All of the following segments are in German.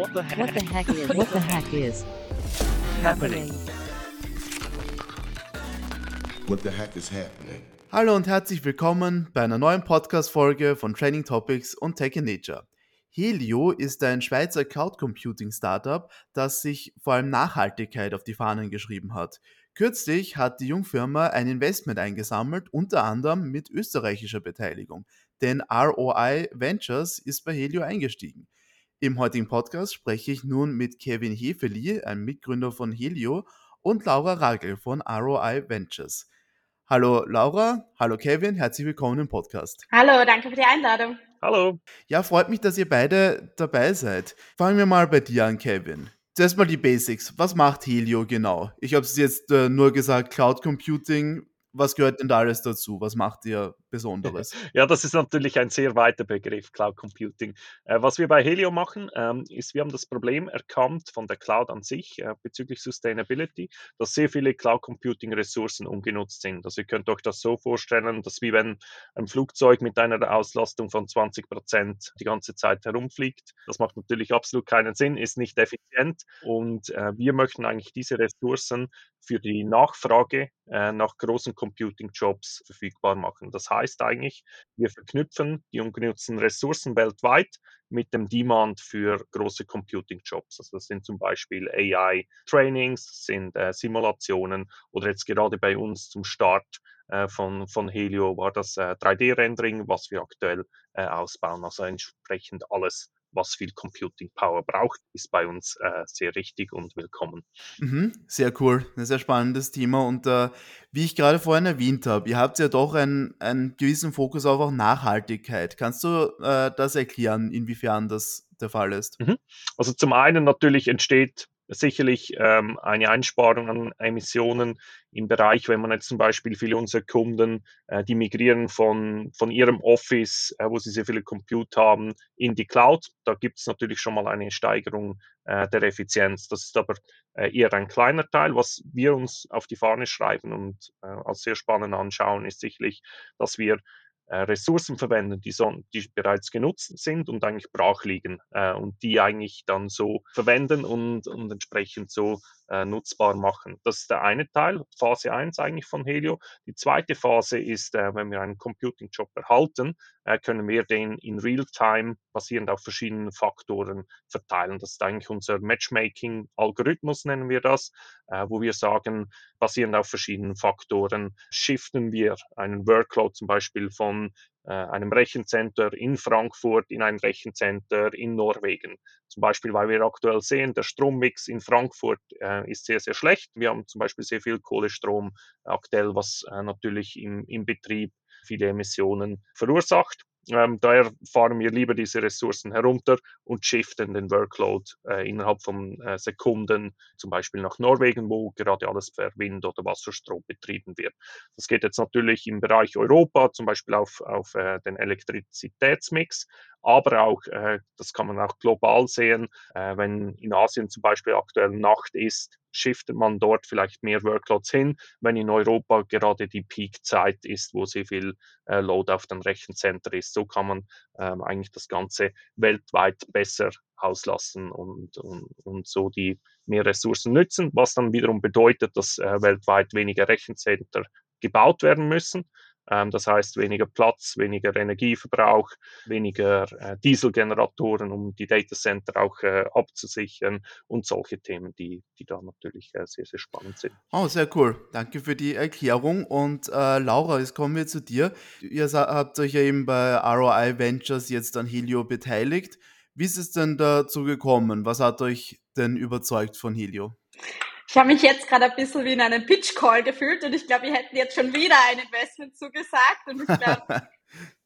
What the heck? What the heck is what the heck is happening? What the heck is happening? Hallo und herzlich willkommen bei einer neuen Podcast-Folge von Training Topics und Tech in Nature. Helio ist ein Schweizer Cloud Computing Startup, das sich vor allem Nachhaltigkeit auf die Fahnen geschrieben hat. Kürzlich hat die Jungfirma ein Investment eingesammelt, unter anderem mit österreichischer Beteiligung, denn ROI Ventures ist bei Helio eingestiegen. Im heutigen Podcast spreche ich nun mit Kevin Hefeli, einem Mitgründer von Helio, und Laura Ragel von ROI Ventures. Hallo Laura, hallo Kevin, herzlich willkommen im Podcast. Hallo, danke für die Einladung. Hallo. Ja, freut mich, dass ihr beide dabei seid. Fangen wir mal bei dir an, Kevin. Zuerst mal die Basics. Was macht Helio genau? Ich habe es jetzt äh, nur gesagt, Cloud Computing. Was gehört denn da alles dazu? Was macht ihr Besonderes? Ja, das ist natürlich ein sehr weiter Begriff, Cloud Computing. Äh, was wir bei Helio machen, ähm, ist, wir haben das Problem erkannt von der Cloud an sich äh, bezüglich Sustainability, dass sehr viele Cloud Computing Ressourcen ungenutzt sind. Also ihr könnt euch das so vorstellen, dass wie wenn ein Flugzeug mit einer Auslastung von 20 Prozent die ganze Zeit herumfliegt. Das macht natürlich absolut keinen Sinn, ist nicht effizient und äh, wir möchten eigentlich diese Ressourcen für die Nachfrage äh, nach großen Computing-Jobs verfügbar machen. Das heißt eigentlich, wir verknüpfen die ungenutzten Ressourcen weltweit mit dem Demand für große Computing-Jobs. Also das sind zum Beispiel AI-Trainings, sind äh, Simulationen oder jetzt gerade bei uns zum Start äh, von, von Helio war das äh, 3D-Rendering, was wir aktuell äh, ausbauen. Also entsprechend alles was viel Computing Power braucht, ist bei uns äh, sehr richtig und willkommen. Mhm, sehr cool, ein sehr spannendes Thema. Und äh, wie ich gerade vorhin erwähnt habe, ihr habt ja doch einen, einen gewissen Fokus auf auch Nachhaltigkeit. Kannst du äh, das erklären, inwiefern das der Fall ist? Mhm. Also zum einen natürlich entsteht sicherlich ähm, eine Einsparung an Emissionen im Bereich, wenn man jetzt zum Beispiel viele unserer Kunden, äh, die migrieren von, von ihrem Office, äh, wo sie sehr viele Compute haben, in die Cloud. Da gibt es natürlich schon mal eine Steigerung äh, der Effizienz. Das ist aber äh, eher ein kleiner Teil. Was wir uns auf die Fahne schreiben und äh, als sehr spannend anschauen, ist sicherlich, dass wir Ressourcen verwenden, die, so, die bereits genutzt sind und eigentlich brach liegen äh, und die eigentlich dann so verwenden und, und entsprechend so äh, nutzbar machen. Das ist der eine Teil, Phase 1 eigentlich von Helio. Die zweite Phase ist, äh, wenn wir einen Computing-Job erhalten, äh, können wir den in Real-Time basierend auf verschiedenen Faktoren verteilen. Das ist eigentlich unser Matchmaking-Algorithmus, nennen wir das, äh, wo wir sagen, basierend auf verschiedenen Faktoren shiften wir einen Workload zum Beispiel von äh, einem Rechencenter in Frankfurt in ein Rechencenter in Norwegen. Zum Beispiel, weil wir aktuell sehen, der Strommix in Frankfurt äh, ist sehr, sehr schlecht. Wir haben zum Beispiel sehr viel Kohlestrom aktuell, was äh, natürlich im, im Betrieb viele Emissionen verursacht. Ähm, daher fahren wir lieber diese Ressourcen herunter und shiften den Workload äh, innerhalb von äh, Sekunden, zum Beispiel nach Norwegen, wo gerade alles per Wind oder Wasserstrom betrieben wird. Das geht jetzt natürlich im Bereich Europa, zum Beispiel auf, auf äh, den Elektrizitätsmix, aber auch, äh, das kann man auch global sehen, äh, wenn in Asien zum Beispiel aktuell Nacht ist, shiftet man dort vielleicht mehr Workloads hin, wenn in Europa gerade die Peak-Zeit ist, wo sehr viel äh, Load auf dem Rechencenter ist. So kann man ähm, eigentlich das Ganze weltweit besser auslassen und, und, und so die mehr Ressourcen nützen, was dann wiederum bedeutet, dass äh, weltweit weniger Rechencenter gebaut werden müssen das heißt weniger Platz, weniger Energieverbrauch, weniger äh, Dieselgeneratoren, um die Datacenter auch äh, abzusichern und solche Themen, die, die da natürlich äh, sehr, sehr spannend sind. Oh, sehr cool. Danke für die Erklärung. Und äh, Laura, jetzt kommen wir zu dir. Ihr habt euch ja eben bei ROI Ventures jetzt an Helio beteiligt. Wie ist es denn dazu gekommen? Was hat euch denn überzeugt von Helio? Ich habe mich jetzt gerade ein bisschen wie in einem Pitch-Call gefühlt und ich glaube, wir hätten jetzt schon wieder ein Investment zugesagt und ich glaube,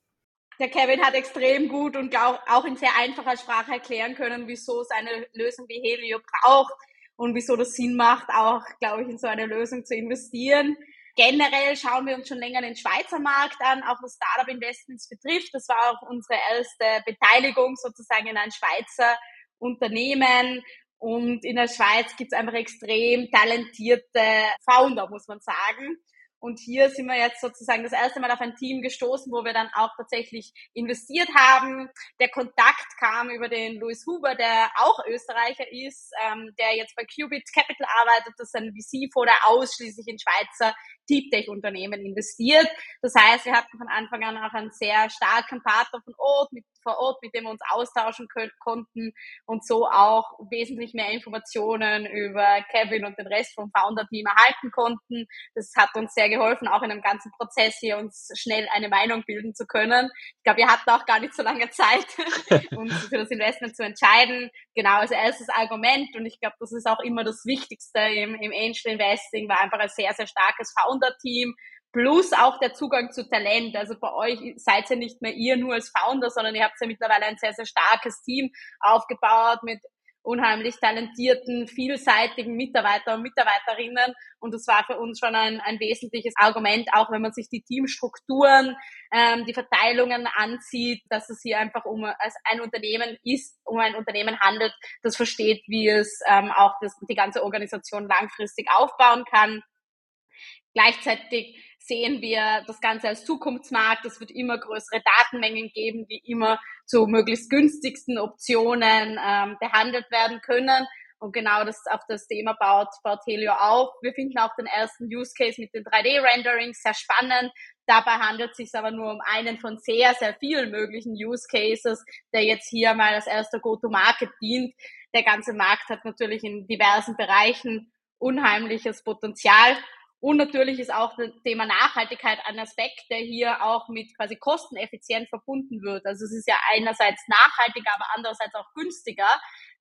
der Kevin hat extrem gut und auch in sehr einfacher Sprache erklären können, wieso es eine Lösung wie Helio braucht und wieso das Sinn macht, auch, glaube ich, in so eine Lösung zu investieren. Generell schauen wir uns schon länger den Schweizer Markt an, auch was Startup-Investments betrifft. Das war auch unsere erste Beteiligung sozusagen in ein Schweizer Unternehmen und in der Schweiz gibt es einfach extrem talentierte Founder, muss man sagen. Und hier sind wir jetzt sozusagen das erste Mal auf ein Team gestoßen, wo wir dann auch tatsächlich investiert haben. Der Kontakt kam über den Louis Huber, der auch Österreicher ist, ähm, der jetzt bei Qubit Capital arbeitet. Das ist ein VC-Fonds, der ausschließlich in Schweizer Deep Tech-Unternehmen investiert. Das heißt, wir hatten von Anfang an auch einen sehr starken Partner von Ort, mit, vor Ort, mit dem wir uns austauschen können, konnten und so auch wesentlich mehr Informationen über Kevin und den Rest vom Founder-Team erhalten konnten. Das hat uns sehr geholfen, auch in einem ganzen Prozess hier uns schnell eine Meinung bilden zu können. Ich glaube, wir hatten auch gar nicht so lange Zeit, uns für das Investment zu entscheiden. Genau, also erstes Argument und ich glaube, das ist auch immer das Wichtigste im, im Angel Investing, war einfach ein sehr, sehr starkes Founder Founder-Team plus auch der Zugang zu Talent. Also bei euch seid ihr nicht mehr ihr nur als Founder, sondern ihr habt ja mittlerweile ein sehr, sehr starkes Team aufgebaut mit unheimlich talentierten, vielseitigen Mitarbeiter und Mitarbeiterinnen. Und das war für uns schon ein, ein wesentliches Argument, auch wenn man sich die Teamstrukturen, ähm, die Verteilungen ansieht, dass es hier einfach um als ein Unternehmen ist, um ein Unternehmen handelt, das versteht, wie es ähm, auch das, die ganze Organisation langfristig aufbauen kann. Gleichzeitig sehen wir das Ganze als Zukunftsmarkt. Es wird immer größere Datenmengen geben, die immer zu möglichst günstigsten Optionen ähm, behandelt werden können. Und genau das auf das Thema baut, baut Helio auf. Wir finden auch den ersten Use Case mit den 3D-Renderings sehr spannend. Dabei handelt es sich aber nur um einen von sehr, sehr vielen möglichen Use Cases, der jetzt hier mal als erster Go-to-Market dient. Der ganze Markt hat natürlich in diversen Bereichen unheimliches Potenzial. Und natürlich ist auch das Thema Nachhaltigkeit ein Aspekt, der hier auch mit quasi kosteneffizient verbunden wird. Also es ist ja einerseits nachhaltiger, aber andererseits auch günstiger,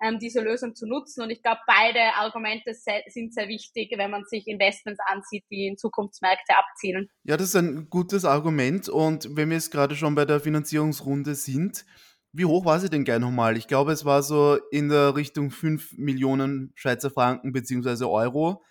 ähm, diese Lösung zu nutzen. Und ich glaube, beide Argumente sind sehr wichtig, wenn man sich Investments ansieht, die in Zukunftsmärkte abzielen. Ja, das ist ein gutes Argument. Und wenn wir jetzt gerade schon bei der Finanzierungsrunde sind, wie hoch war sie denn gleich nochmal? Ich glaube, es war so in der Richtung 5 Millionen Schweizer Franken beziehungsweise Euro.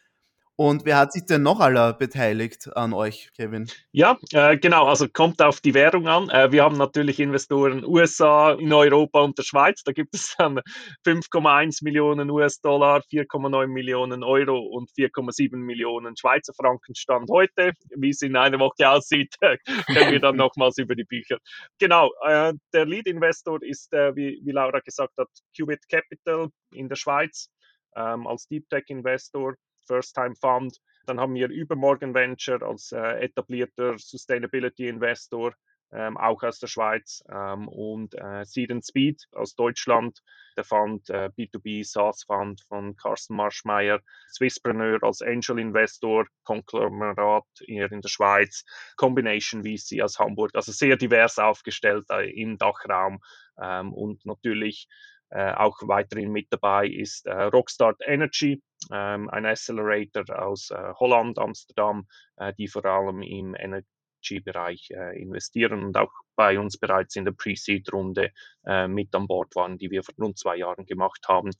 Und wer hat sich denn noch aller beteiligt an euch, Kevin? Ja, äh, genau, also kommt auf die Währung an. Äh, wir haben natürlich Investoren USA, in Europa und der Schweiz. Da gibt es dann 5,1 Millionen US-Dollar, 4,9 Millionen Euro und 4,7 Millionen Schweizer Franken Stand heute. Wie es in einer Woche aussieht, können wir dann nochmals über die Bücher. Genau, äh, der Lead-Investor ist, äh, wie, wie Laura gesagt hat, Qubit Capital in der Schweiz ähm, als Deep Tech-Investor. First-Time Fund. Dann haben wir Übermorgen Venture als äh, etablierter Sustainability Investor, ähm, auch aus der Schweiz. Ähm, und äh, Seed Speed aus Deutschland, der Fund äh, B2B SaaS Fund von Carsten Marschmeier, Swisspreneur als Angel Investor, Konglomerat hier in der Schweiz, Combination VC aus Hamburg, also sehr divers aufgestellt äh, im Dachraum ähm, und natürlich auch weiterhin mit dabei ist äh, Rockstart Energy, ähm, ein Accelerator aus äh, Holland, Amsterdam, äh, die vor allem im Energy-Bereich äh, investieren und auch bei uns bereits in der Pre-Seed-Runde äh, mit an Bord waren, die wir vor rund zwei Jahren gemacht haben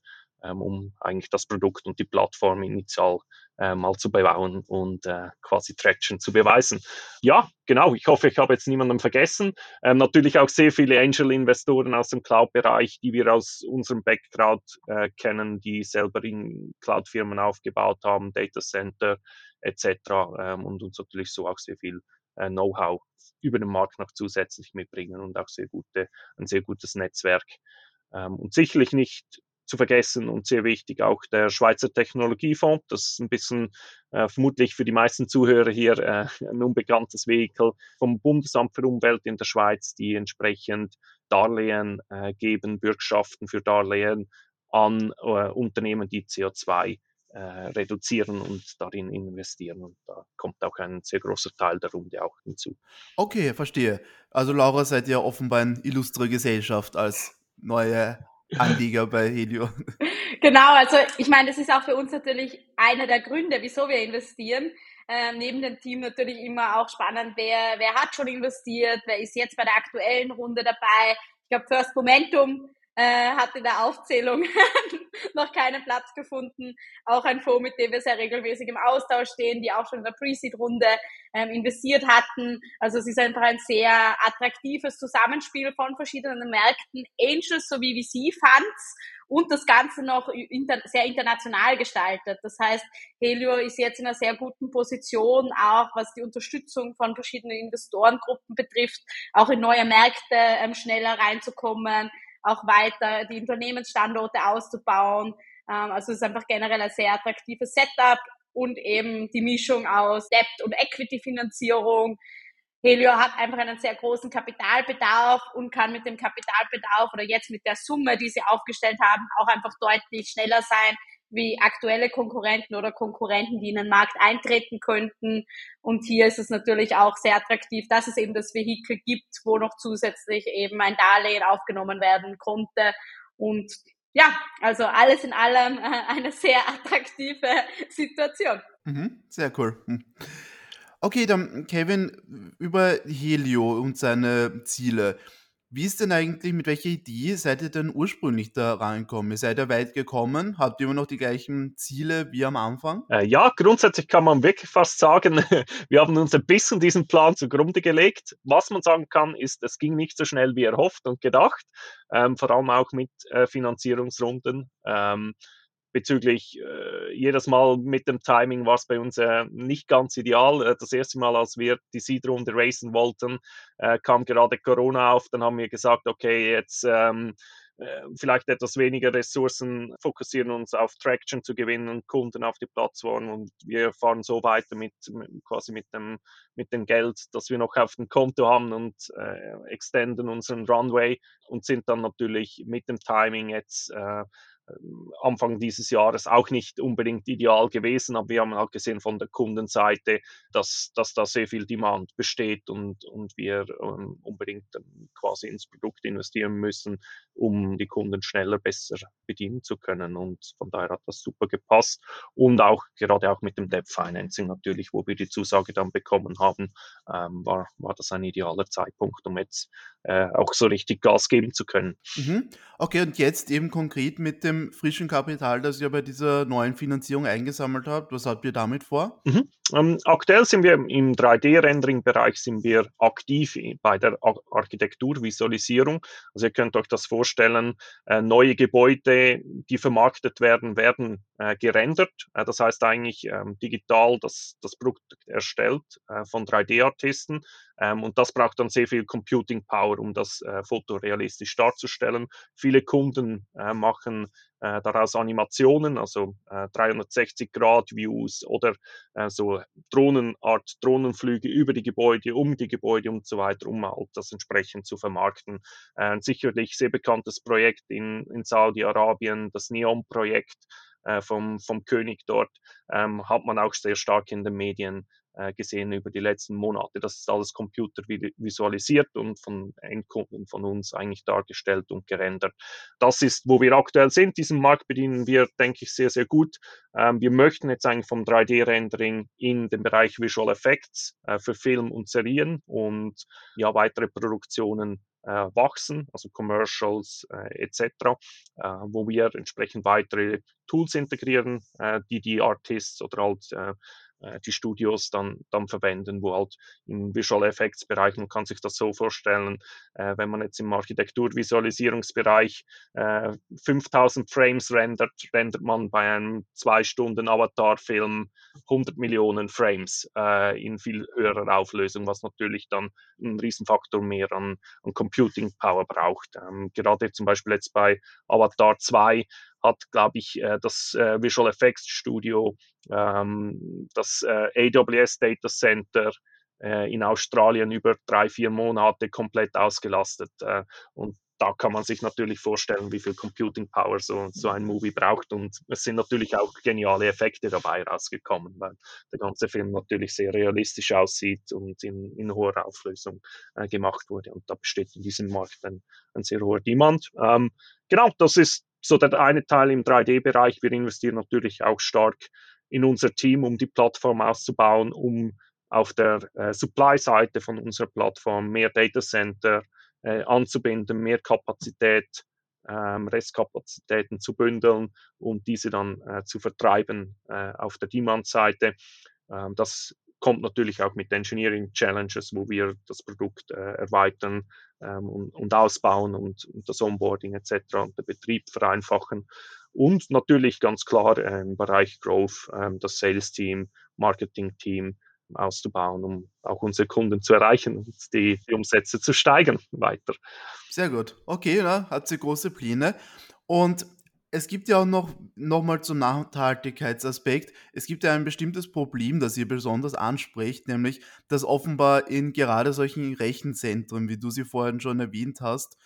um eigentlich das Produkt und die Plattform initial äh, mal zu bebauen und äh, quasi Traction zu beweisen. Ja, genau. Ich hoffe, ich habe jetzt niemanden vergessen. Ähm, natürlich auch sehr viele Angel-Investoren aus dem Cloud-Bereich, die wir aus unserem Background äh, kennen, die selber in Cloud-Firmen aufgebaut haben, Data Center etc. Ähm, und uns natürlich so auch sehr viel äh, Know-how über den Markt noch zusätzlich mitbringen und auch sehr gute, ein sehr gutes Netzwerk. Ähm, und sicherlich nicht zu vergessen und sehr wichtig auch der Schweizer Technologiefonds. Das ist ein bisschen äh, vermutlich für die meisten Zuhörer hier äh, ein unbekanntes Vehikel vom Bundesamt für Umwelt in der Schweiz, die entsprechend Darlehen äh, geben, Bürgschaften für Darlehen an äh, Unternehmen, die CO2 äh, reduzieren und darin investieren. Und da kommt auch ein sehr großer Teil der Runde auch hinzu. Okay, verstehe. Also Laura, seid ihr offenbar eine illustre Gesellschaft als neue Anlieger bei Helio. Genau, also ich meine, das ist auch für uns natürlich einer der Gründe, wieso wir investieren. Ähm, neben dem Team natürlich immer auch spannend, wer, wer hat schon investiert, wer ist jetzt bei der aktuellen Runde dabei. Ich glaube, First Momentum äh, hat in der Aufzählung noch keinen Platz gefunden. Auch ein Fonds, mit dem wir sehr regelmäßig im Austausch stehen, die auch schon in der Pre-Seed-Runde ähm, investiert hatten. Also es ist einfach ein sehr attraktives Zusammenspiel von verschiedenen Märkten, Angels sowie VC-Funds und das Ganze noch inter sehr international gestaltet. Das heißt, Helio ist jetzt in einer sehr guten Position, auch was die Unterstützung von verschiedenen Investorengruppen betrifft, auch in neue Märkte ähm, schneller reinzukommen, auch weiter die Unternehmensstandorte auszubauen. Ähm, also es ist einfach generell ein sehr attraktives Setup und eben die Mischung aus Debt- und Equity-Finanzierung. Helio hat einfach einen sehr großen Kapitalbedarf und kann mit dem Kapitalbedarf oder jetzt mit der Summe, die sie aufgestellt haben, auch einfach deutlich schneller sein wie aktuelle Konkurrenten oder Konkurrenten, die in den Markt eintreten könnten. Und hier ist es natürlich auch sehr attraktiv, dass es eben das Vehikel gibt, wo noch zusätzlich eben ein Darlehen aufgenommen werden konnte. Und ja, also alles in allem äh, eine sehr attraktive Situation. Mhm, sehr cool. Hm. Okay, dann Kevin, über Helio und seine Ziele. Wie ist denn eigentlich, mit welcher Idee seid ihr denn ursprünglich da reingekommen? Ihr seid ja weit gekommen, habt ihr immer noch die gleichen Ziele wie am Anfang? Äh, ja, grundsätzlich kann man wirklich fast sagen, wir haben uns ein bisschen diesen Plan zugrunde gelegt. Was man sagen kann, ist, es ging nicht so schnell wie erhofft und gedacht, ähm, vor allem auch mit äh, Finanzierungsrunden. Ähm, bezüglich äh, jedes Mal mit dem Timing war es bei uns äh, nicht ganz ideal. Äh, das erste Mal, als wir die Seed-Runde racen wollten, äh, kam gerade Corona auf. Dann haben wir gesagt, okay, jetzt ähm, äh, vielleicht etwas weniger Ressourcen, fokussieren uns auf Traction zu gewinnen, Kunden auf die Plattform und wir fahren so weiter mit, mit quasi mit dem, mit dem Geld, das wir noch auf dem Konto haben und äh, extenden unseren Runway und sind dann natürlich mit dem Timing jetzt äh, Anfang dieses Jahres auch nicht unbedingt ideal gewesen, aber wir haben auch gesehen von der Kundenseite, dass, dass da sehr viel Demand besteht und, und wir ähm, unbedingt quasi ins Produkt investieren müssen, um die Kunden schneller, besser bedienen zu können. Und von daher hat das super gepasst. Und auch gerade auch mit dem Debt Financing natürlich, wo wir die Zusage dann bekommen haben, ähm, war, war das ein idealer Zeitpunkt, um jetzt äh, auch so richtig Gas geben zu können. Mhm. Okay, und jetzt eben konkret mit dem frischen Kapital, das ihr bei dieser neuen Finanzierung eingesammelt habt, was habt ihr damit vor? Mhm. Ähm, aktuell sind wir im 3D-Rendering-Bereich sind wir aktiv bei der Architekturvisualisierung. Also ihr könnt euch das vorstellen, äh, neue Gebäude, die vermarktet werden, werden äh, gerendert. Äh, das heißt eigentlich ähm, digital das, das Produkt erstellt äh, von 3D-Artisten. Ähm, und das braucht dann sehr viel Computing Power, um das äh, Foto realistisch darzustellen. Viele Kunden äh, machen äh, daraus Animationen, also äh, 360-Grad-Views oder äh, so Drohnenart Drohnenflüge über die Gebäude, um die Gebäude und so weiter, um halt das entsprechend zu vermarkten. Äh, ein sicherlich sehr bekanntes Projekt in, in Saudi-Arabien, das Neon-Projekt äh, vom, vom König dort, ähm, hat man auch sehr stark in den Medien äh, gesehen über die letzten Monate. Das ist alles computervisualisiert und von Endkunden von uns eigentlich dargestellt und gerendert. Das ist, wo wir aktuell sind. Diesen Markt bedienen wir, denke ich, sehr, sehr gut. Ähm, wir möchten jetzt eigentlich vom 3D-Rendering in den Bereich Visual Effects äh, für Film und Serien und ja, weitere Produktionen äh, wachsen, also Commercials äh, etc., äh, wo wir entsprechend weitere Tools integrieren, äh, die die Artists oder halt äh, äh, die Studios dann, dann verwenden, wo halt im Visual Effects Bereich, man kann sich das so vorstellen, äh, wenn man jetzt im Architekturvisualisierungsbereich äh, 5000 Frames rendert, rendert man bei einem zwei Stunden Avatar-Film 100 Millionen Frames äh, in viel höherer Auflösung, was natürlich dann einen Riesenfaktor mehr an, an Computing Power braucht. Ähm, gerade zum Beispiel jetzt bei Avatar 2 hat, glaube ich, äh, das äh, Visual Effects Studio, ähm, das äh, AWS Data Center in Australien über drei, vier Monate komplett ausgelastet. und da kann man sich natürlich vorstellen, wie viel Computing Power so, so ein Movie braucht. Und es sind natürlich auch geniale Effekte dabei rausgekommen, weil der ganze Film natürlich sehr realistisch aussieht und in, in hoher Auflösung äh, gemacht wurde. Und da besteht in diesem Markt ein, ein sehr hoher Demand. Ähm, genau, das ist so der eine Teil im 3D-Bereich. Wir investieren natürlich auch stark in unser Team, um die Plattform auszubauen, um auf der äh, Supply-Seite von unserer Plattform mehr Datacenter äh, anzubinden, mehr Kapazität ähm, Restkapazitäten zu bündeln und diese dann äh, zu vertreiben äh, auf der Demand-Seite. Ähm, das kommt natürlich auch mit Engineering Challenges, wo wir das Produkt äh, erweitern ähm, und, und, ausbauen und, und, das Onboarding etc. und den Betrieb vereinfachen. Und natürlich ganz klar äh, im Bereich Growth äh, das Sales-Team, Marketing-Team auszubauen, um auch unsere Kunden zu erreichen und die, die Umsätze zu steigern weiter. Sehr gut. Okay, ja, hat sie große Pläne. Und es gibt ja auch noch, noch mal zum Nachhaltigkeitsaspekt, es gibt ja ein bestimmtes Problem, das ihr besonders anspricht, nämlich, dass offenbar in gerade solchen Rechenzentren, wie du sie vorhin schon erwähnt hast,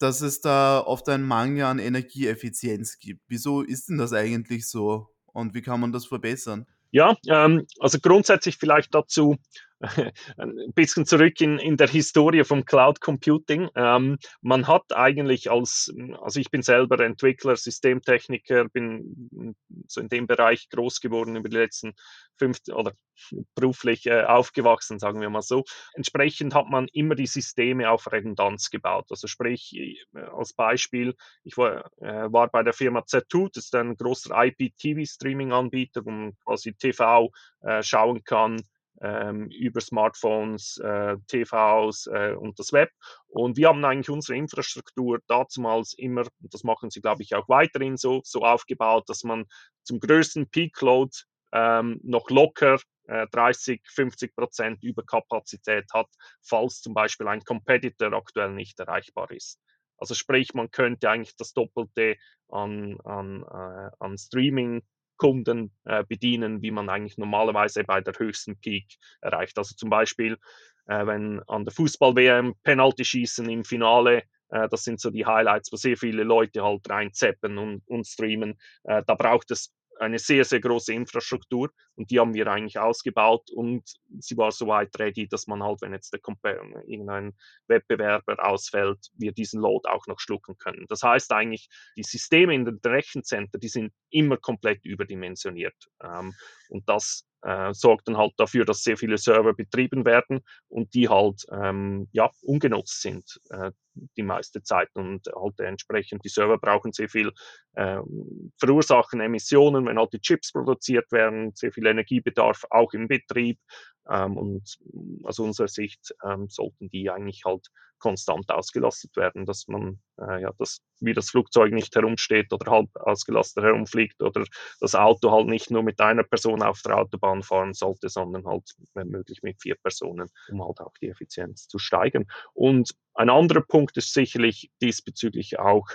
dass es da oft einen Mangel an Energieeffizienz gibt. Wieso ist denn das eigentlich so und wie kann man das verbessern? Ja, ähm, also grundsätzlich vielleicht dazu ein bisschen zurück in, in der Historie vom Cloud Computing. Ähm, man hat eigentlich als, also ich bin selber Entwickler, Systemtechniker, bin so in dem Bereich groß geworden über die letzten fünf oder beruflich äh, aufgewachsen, sagen wir mal so. Entsprechend hat man immer die Systeme auf Redundanz gebaut. Also sprich, als Beispiel, ich war, äh, war bei der Firma Z2, das ist ein großer IP-TV-Streaming-Anbieter, wo man quasi TV äh, schauen kann, über Smartphones, äh, TVs äh, und das Web. Und wir haben eigentlich unsere Infrastruktur damals immer, und das machen sie, glaube ich, auch weiterhin so, so aufgebaut, dass man zum größten Peak Load ähm, noch locker 30, äh, 50 Prozent Überkapazität hat, falls zum Beispiel ein Competitor aktuell nicht erreichbar ist. Also sprich, man könnte eigentlich das Doppelte an, an, äh, an Streaming Kunden äh, bedienen, wie man eigentlich normalerweise bei der höchsten Peak erreicht. Also zum Beispiel, äh, wenn an der Fußball-WM Penalty schießen im Finale, äh, das sind so die Highlights, wo sehr viele Leute halt reinzeppen und, und streamen. Äh, da braucht es eine sehr, sehr große Infrastruktur und die haben wir eigentlich ausgebaut und sie war so weit ready, dass man halt, wenn jetzt der irgendein Wettbewerber ausfällt, wir diesen Load auch noch schlucken können. Das heißt eigentlich, die Systeme in den Rechencenter, die sind immer komplett überdimensioniert ähm, und das äh, sorgt dann halt dafür, dass sehr viele Server betrieben werden und die halt ähm, ja, ungenutzt sind äh, die meiste Zeit und halt entsprechend die Server brauchen sehr viel, äh, verursachen Emissionen, wenn halt die Chips produziert werden, sehr viel Energiebedarf auch im Betrieb ähm, und aus unserer Sicht ähm, sollten die eigentlich halt konstant ausgelastet werden, dass man äh, ja, dass wie das Flugzeug nicht herumsteht oder halb ausgelastet herumfliegt oder das Auto halt nicht nur mit einer Person auf der Autobahn fahren sollte, sondern halt wenn möglich mit vier Personen, um halt auch die Effizienz zu steigern. Und ein anderer Punkt ist sicherlich diesbezüglich auch,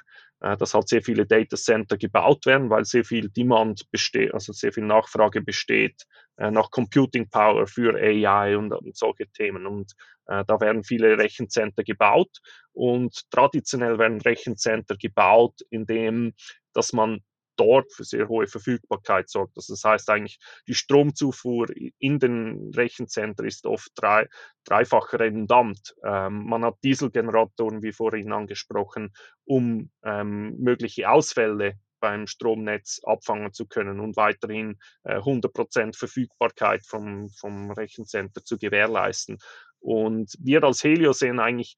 dass halt sehr viele Data Center gebaut werden, weil sehr viel Demand besteht, also sehr viel Nachfrage besteht äh, nach Computing Power für AI und, und solche Themen. Und äh, da werden viele Rechencenter gebaut und traditionell werden Rechencenter gebaut, indem dass man dort für sehr hohe Verfügbarkeit sorgt. Also das heißt eigentlich, die Stromzufuhr in den Rechencenter ist oft drei, dreifach redundant. Ähm, man hat Dieselgeneratoren, wie vorhin angesprochen, um ähm, mögliche Ausfälle beim Stromnetz abfangen zu können und weiterhin äh, 100% Verfügbarkeit vom, vom Rechencenter zu gewährleisten. Und wir als Helio sehen eigentlich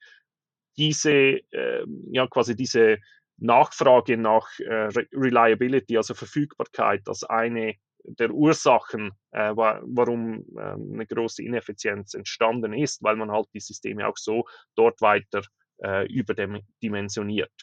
diese, äh, ja, quasi diese Nachfrage nach äh, Reliability, also Verfügbarkeit, als eine der Ursachen, äh, warum äh, eine große Ineffizienz entstanden ist, weil man halt die Systeme auch so dort weiter äh, überdimensioniert,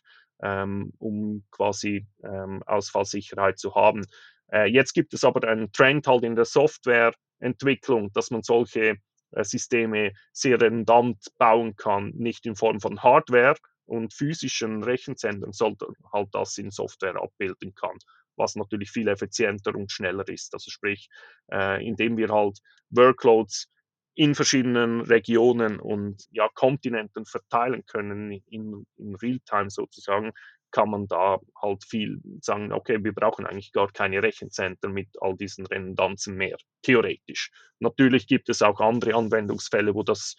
ähm, um quasi ähm, Ausfallsicherheit zu haben. Äh, jetzt gibt es aber einen Trend halt in der Softwareentwicklung, dass man solche äh, Systeme sehr redundant bauen kann, nicht in Form von Hardware, und physischen Rechenzentren sollte halt das in Software abbilden kann, was natürlich viel effizienter und schneller ist. Also sprich, äh, indem wir halt Workloads in verschiedenen Regionen und ja, Kontinenten verteilen können, in, in Realtime sozusagen, kann man da halt viel sagen, okay, wir brauchen eigentlich gar keine Rechenzentren mit all diesen Redundanzen mehr, theoretisch. Natürlich gibt es auch andere Anwendungsfälle, wo das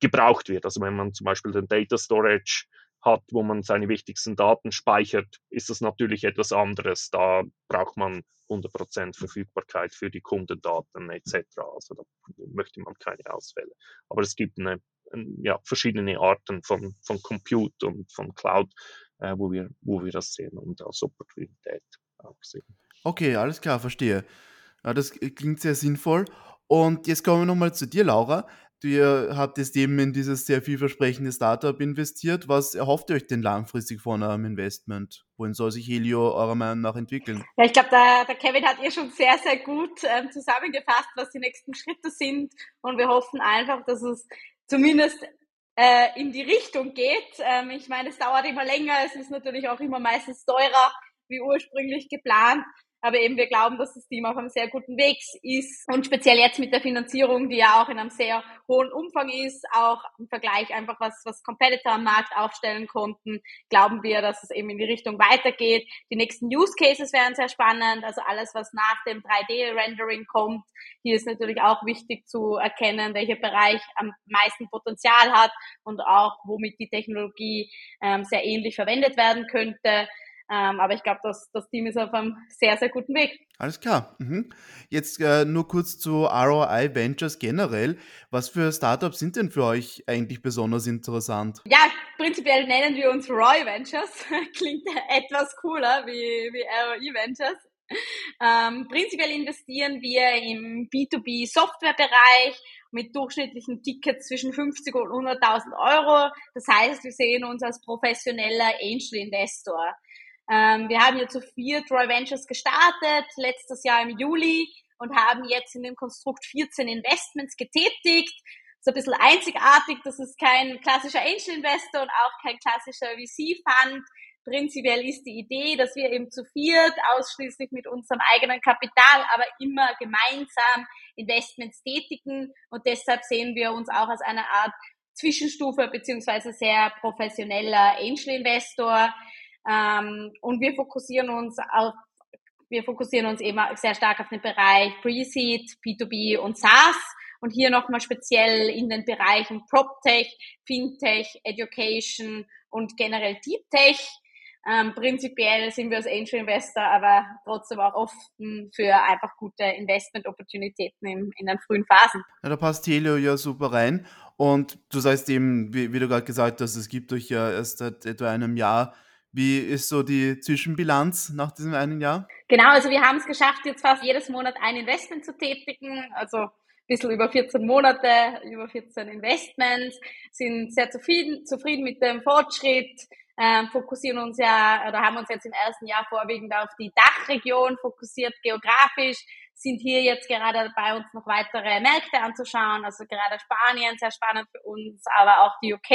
gebraucht wird. Also wenn man zum Beispiel den Data Storage hat, wo man seine wichtigsten Daten speichert, ist das natürlich etwas anderes. Da braucht man 100% Verfügbarkeit für die Kundendaten etc. Also da möchte man keine Ausfälle. Aber es gibt eine, ja, verschiedene Arten von, von Compute und von Cloud äh, wo, wir, wo wir das sehen und als Opportunität auch sehen. Okay, alles klar, verstehe. Ja, das klingt sehr sinnvoll. Und jetzt kommen wir nochmal zu dir, Laura. Ihr habt jetzt eben in dieses sehr vielversprechende Startup investiert. Was erhofft ihr euch denn langfristig von eurem Investment? Wohin soll sich Helio eurer Meinung nach entwickeln? Ja, ich glaube, der, der, Kevin hat ihr schon sehr, sehr gut ähm, zusammengefasst, was die nächsten Schritte sind. Und wir hoffen einfach, dass es zumindest äh, in die Richtung geht. Ähm, ich meine, es dauert immer länger, es ist natürlich auch immer meistens teurer wie ursprünglich geplant. Aber eben wir glauben, dass das Team auf einem sehr guten Weg ist und speziell jetzt mit der Finanzierung, die ja auch in einem sehr hohen Umfang ist, auch im Vergleich einfach was, was Competitor am Markt aufstellen konnten, glauben wir, dass es eben in die Richtung weitergeht. Die nächsten Use Cases wären sehr spannend, also alles, was nach dem 3D-Rendering kommt. Hier ist natürlich auch wichtig zu erkennen, welcher Bereich am meisten Potenzial hat und auch, womit die Technologie ähm, sehr ähnlich verwendet werden könnte. Ähm, aber ich glaube, das, das Team ist auf einem sehr, sehr guten Weg. Alles klar. Mhm. Jetzt äh, nur kurz zu ROI Ventures generell. Was für Startups sind denn für euch eigentlich besonders interessant? Ja, prinzipiell nennen wir uns ROI Ventures. Klingt etwas cooler wie, wie ROI Ventures. Ähm, prinzipiell investieren wir im B2B Softwarebereich mit durchschnittlichen Tickets zwischen 50 und 100.000 Euro. Das heißt, wir sehen uns als professioneller Angel Investor. Ähm, wir haben jetzt zu vier Troy Ventures gestartet, letztes Jahr im Juli und haben jetzt in dem Konstrukt 14 Investments getätigt. So ein bisschen einzigartig, das ist kein klassischer Angel Investor und auch kein klassischer VC Fund. Prinzipiell ist die Idee, dass wir eben zu viert ausschließlich mit unserem eigenen Kapital, aber immer gemeinsam Investments tätigen und deshalb sehen wir uns auch als eine Art Zwischenstufe beziehungsweise sehr professioneller Angel Investor. Ähm, und wir fokussieren uns auf wir fokussieren uns eben sehr stark auf den Bereich Pre-Seed, P2B und SaaS und hier nochmal speziell in den Bereichen PropTech, FinTech, Education und generell Deep Tech. Ähm, prinzipiell sind wir als Angel Investor aber trotzdem auch offen für einfach gute Investment-Opportunitäten in, in den frühen Phasen. Ja, da passt Helio ja super rein. Und du sagst eben, wie, wie du gerade gesagt hast, es gibt euch ja erst seit etwa einem Jahr wie ist so die Zwischenbilanz nach diesem einen Jahr? Genau, also wir haben es geschafft, jetzt fast jedes Monat ein Investment zu tätigen. Also ein bisschen über 14 Monate, über 14 Investments, sind sehr zufrieden, zufrieden mit dem Fortschritt, ähm, fokussieren uns ja, oder haben uns jetzt im ersten Jahr vorwiegend auf die Dachregion fokussiert geografisch, sind hier jetzt gerade dabei, uns noch weitere Märkte anzuschauen, also gerade Spanien, sehr spannend für uns, aber auch die UK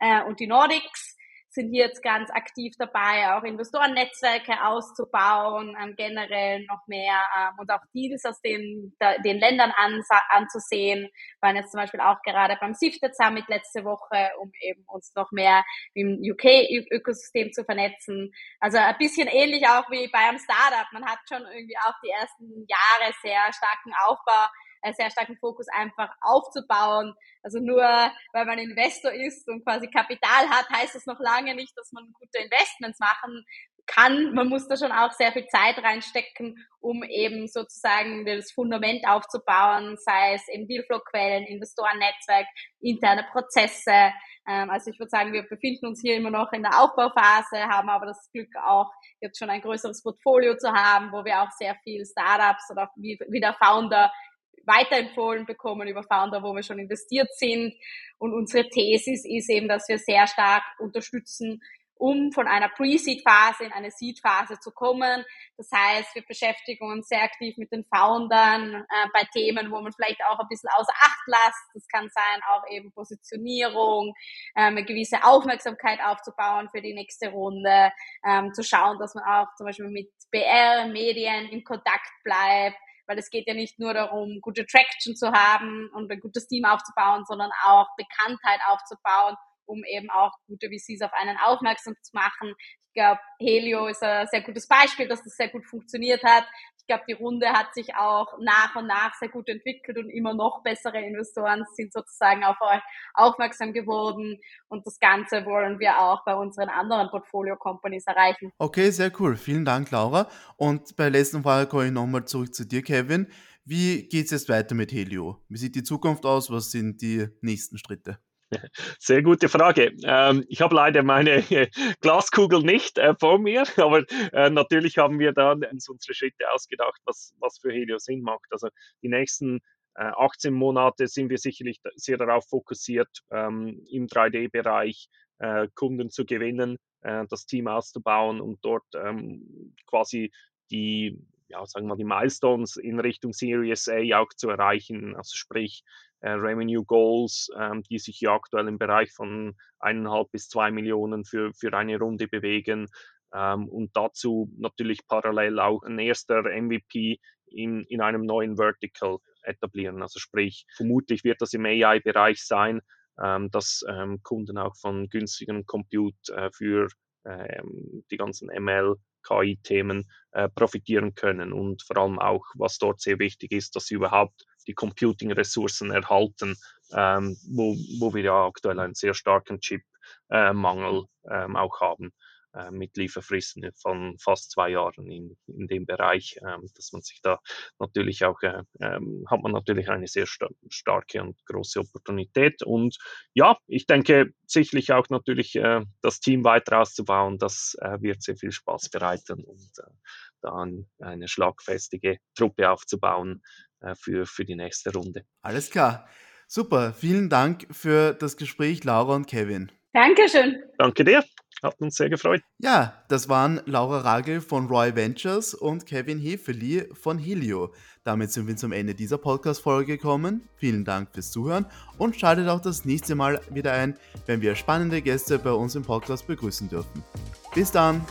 äh, und die Nordics sind hier jetzt ganz aktiv dabei, auch Investorennetzwerke auszubauen, ähm, generell noch mehr ähm, und auch Deals aus den, da, den Ländern an, anzusehen. Wir waren jetzt zum Beispiel auch gerade beim Sifted Summit letzte Woche, um eben uns noch mehr im UK-Ökosystem zu vernetzen. Also ein bisschen ähnlich auch wie bei einem Startup. Man hat schon irgendwie auch die ersten Jahre sehr starken Aufbau sehr starken Fokus einfach aufzubauen. Also nur weil man Investor ist und quasi Kapital hat, heißt das noch lange nicht, dass man gute Investments machen kann. Man muss da schon auch sehr viel Zeit reinstecken, um eben sozusagen das Fundament aufzubauen, sei es eben Dealflow-Quellen, Investorennetzwerk, interne Prozesse. Ähm, also ich würde sagen, wir befinden uns hier immer noch in der Aufbauphase, haben aber das Glück auch jetzt schon ein größeres Portfolio zu haben, wo wir auch sehr viel Startups oder wie, wie der Founder weiterempfohlen bekommen über Founder, wo wir schon investiert sind. Und unsere Thesis ist eben, dass wir sehr stark unterstützen, um von einer Pre-Seed-Phase in eine Seed-Phase zu kommen. Das heißt, wir beschäftigen uns sehr aktiv mit den Foundern äh, bei Themen, wo man vielleicht auch ein bisschen außer Acht lässt. Das kann sein, auch eben Positionierung, ähm, eine gewisse Aufmerksamkeit aufzubauen für die nächste Runde, ähm, zu schauen, dass man auch zum Beispiel mit BR, Medien in Kontakt bleibt, weil es geht ja nicht nur darum, gute Traction zu haben und ein gutes Team aufzubauen, sondern auch Bekanntheit aufzubauen, um eben auch gute VCs auf einen aufmerksam zu machen. Ich glaube, Helio ist ein sehr gutes Beispiel, dass das sehr gut funktioniert hat. Ich glaube, die Runde hat sich auch nach und nach sehr gut entwickelt und immer noch bessere Investoren sind sozusagen auf euch aufmerksam geworden. Und das Ganze wollen wir auch bei unseren anderen Portfolio-Companies erreichen. Okay, sehr cool. Vielen Dank, Laura. Und bei der letzten Frage komme ich nochmal zurück zu dir, Kevin. Wie geht es jetzt weiter mit Helio? Wie sieht die Zukunft aus? Was sind die nächsten Schritte? Sehr gute Frage. Ähm, ich habe leider meine Glaskugel nicht äh, vor mir, aber äh, natürlich haben wir dann uns unsere Schritte ausgedacht, was, was für Helio Sinn macht. Also die nächsten äh, 18 Monate sind wir sicherlich sehr darauf fokussiert, ähm, im 3D-Bereich äh, Kunden zu gewinnen, äh, das Team auszubauen und dort ähm, quasi die ja, sagen wir die Milestones in Richtung Series A auch zu erreichen. Also sprich, äh, Revenue Goals, ähm, die sich ja aktuell im Bereich von eineinhalb bis zwei Millionen für, für eine Runde bewegen. Ähm, und dazu natürlich parallel auch ein erster MVP in, in einem neuen Vertical etablieren. Also sprich, vermutlich wird das im AI-Bereich sein, ähm, dass ähm, Kunden auch von günstigen Compute äh, für ähm, die ganzen ML, KI-Themen äh, profitieren können und vor allem auch, was dort sehr wichtig ist, dass sie überhaupt die Computing-Ressourcen erhalten, ähm, wo, wo wir ja aktuell einen sehr starken Chip-Mangel äh, ähm, auch haben mit Lieferfristen von fast zwei Jahren in, in dem Bereich, ähm, dass man sich da natürlich auch, äh, ähm, hat man natürlich eine sehr sta starke und große Opportunität. Und ja, ich denke sicherlich auch natürlich äh, das Team weiter auszubauen, das äh, wird sehr viel Spaß bereiten und äh, dann eine schlagfestige Truppe aufzubauen äh, für, für die nächste Runde. Alles klar. Super. Vielen Dank für das Gespräch, Laura und Kevin. Dankeschön. Danke dir. Hat uns sehr gefreut. Ja, das waren Laura Ragel von Roy Ventures und Kevin Hefeli von Helio. Damit sind wir zum Ende dieser Podcast-Folge gekommen. Vielen Dank fürs Zuhören und schaltet auch das nächste Mal wieder ein, wenn wir spannende Gäste bei uns im Podcast begrüßen dürfen. Bis dann!